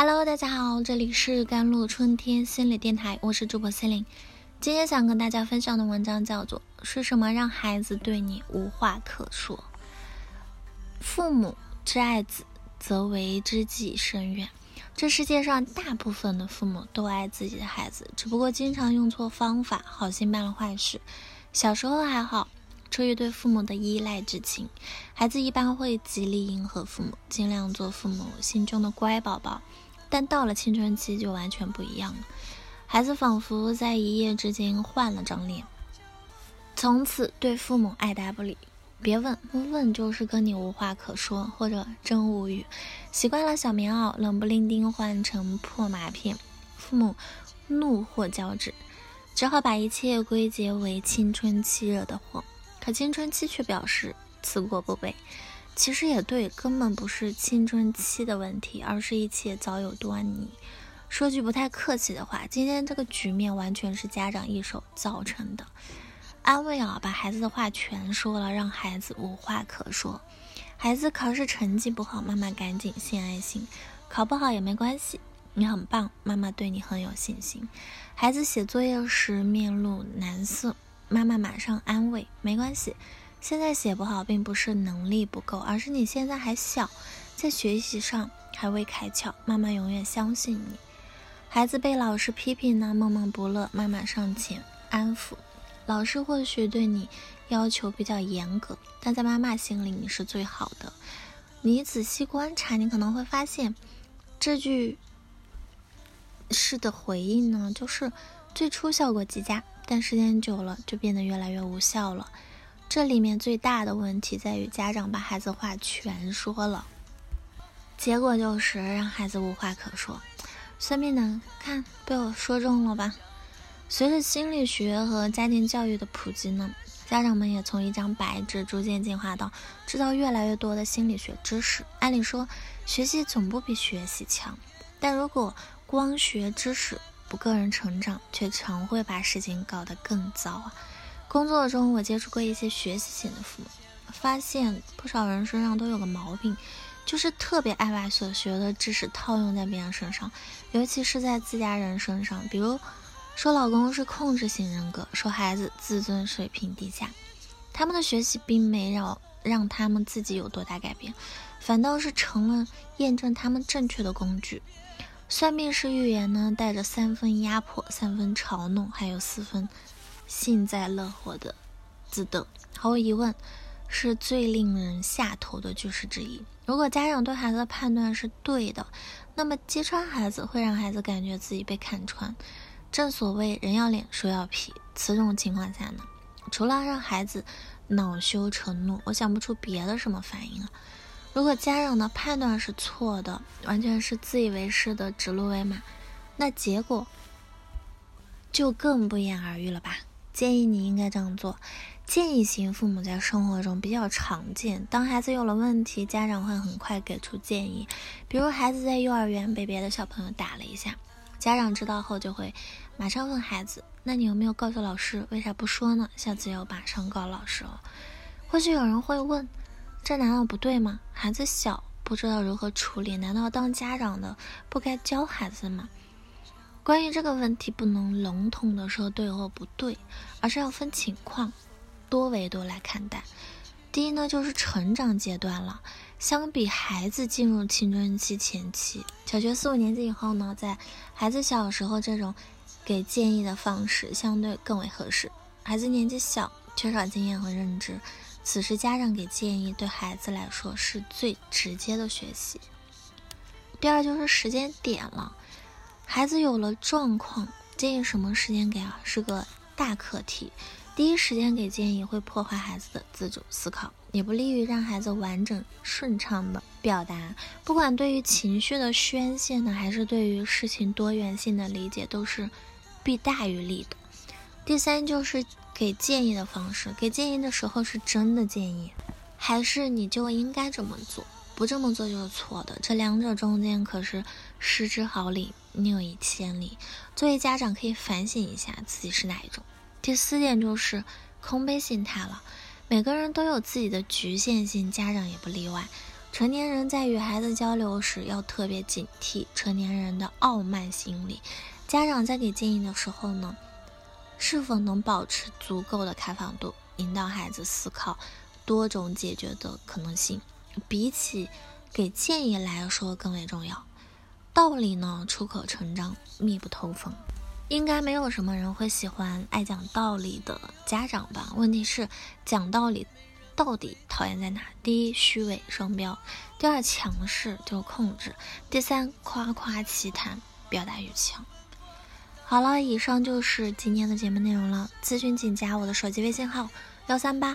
Hello，大家好，这里是甘露春天心理电台，我是主播心灵。今天想跟大家分享的文章叫做《是什么让孩子对你无话可说》。父母之爱子，则为之计深远。这世界上大部分的父母都爱自己的孩子，只不过经常用错方法，好心办了坏事。小时候还好。出于对父母的依赖之情，孩子一般会极力迎合父母，尽量做父母心中的乖宝宝。但到了青春期就完全不一样了，孩子仿佛在一夜之间换了张脸，从此对父母爱答不理。别问，问就是跟你无话可说，或者真无语。习惯了小棉袄，冷不丁丁换成破麻片，父母怒火交织，只好把一切归结为青春期惹的祸。可青春期却表示此过不悲，其实也对，根本不是青春期的问题，而是一切早有端倪。说句不太客气的话，今天这个局面完全是家长一手造成的。安慰啊，把孩子的话全说了，让孩子无话可说。孩子考试成绩不好，妈妈赶紧献爱心；考不好也没关系，你很棒，妈妈对你很有信心。孩子写作业时面露难色。妈妈马上安慰：“没关系，现在写不好并不是能力不够，而是你现在还小，在学习上还未开窍。妈妈永远相信你。”孩子被老师批评呢，闷闷不乐。妈妈上前安抚：“老师或许对你要求比较严格，但在妈妈心里你是最好的。你仔细观察，你可能会发现，这句是的回应呢，就是最初效果极佳。”但时间久了，就变得越来越无效了。这里面最大的问题在于家长把孩子话全说了，结果就是让孩子无话可说。算命的，看被我说中了吧？随着心理学和家庭教育的普及呢，家长们也从一张白纸逐渐进化到知道越来越多的心理学知识。按理说，学习总不比学习强，但如果光学知识，不个人成长，却常会把事情搞得更糟啊！工作中，我接触过一些学习型的父母，发现不少人身上都有个毛病，就是特别爱把所学的知识套用在别人身上，尤其是在自家人身上。比如说，老公是控制型人格，说孩子自尊水平低下，他们的学习并没有让他们自己有多大改变，反倒是成了验证他们正确的工具。算命师预言呢，带着三分压迫、三分嘲弄，还有四分幸灾乐祸的自得，毫无疑问是最令人下头的句式之一。如果家长对孩子的判断是对的，那么揭穿孩子会让孩子感觉自己被看穿。正所谓人要脸，树要皮。此种情况下呢，除了让孩子恼羞成怒，我想不出别的什么反应了。如果家长的判断是错的，完全是自以为是的指鹿为马，那结果就更不言而喻了吧？建议你应该这样做。建议型父母在生活中比较常见。当孩子有了问题，家长会很快给出建议。比如孩子在幼儿园被别的小朋友打了一下，家长知道后就会马上问孩子：“那你有没有告诉老师？为啥不说呢？下次要马上告老师哦。”或许有人会问。这难道不对吗？孩子小，不知道如何处理，难道当家长的不该教孩子吗？关于这个问题，不能笼统的说对或不对，而是要分情况，多维度来看待。第一呢，就是成长阶段了，相比孩子进入青春期前期，小学四五年级以后呢，在孩子小时候，这种给建议的方式相对更为合适。孩子年纪小，缺少经验和认知。此时家长给建议，对孩子来说是最直接的学习。第二就是时间点了，孩子有了状况，建议什么时间给啊，是个大课题。第一时间给建议会破坏孩子的自主思考，也不利于让孩子完整顺畅的表达。不管对于情绪的宣泄呢，还是对于事情多元性的理解，都是弊大于利的。第三就是。给建议的方式，给建议的时候是真的建议，还是你就应该这么做，不这么做就是错的。这两者中间可是失之毫厘，谬以千里。作为家长可以反省一下自己是哪一种。第四点就是空杯心态了，每个人都有自己的局限性，家长也不例外。成年人在与孩子交流时，要特别警惕成年人的傲慢心理。家长在给建议的时候呢，是否能保持足够的开放度，引导孩子思考多种解决的可能性，比起给建议来说更为重要。道理呢，出口成章，密不透风。应该没有什么人会喜欢爱讲道理的家长吧？问题是讲道理到底讨厌在哪？第一，虚伪双标；第二，强势就控制；第三，夸夸其谈，表达欲强。好了，以上就是今天的节目内容了。咨询请加我的手机微信号：幺三八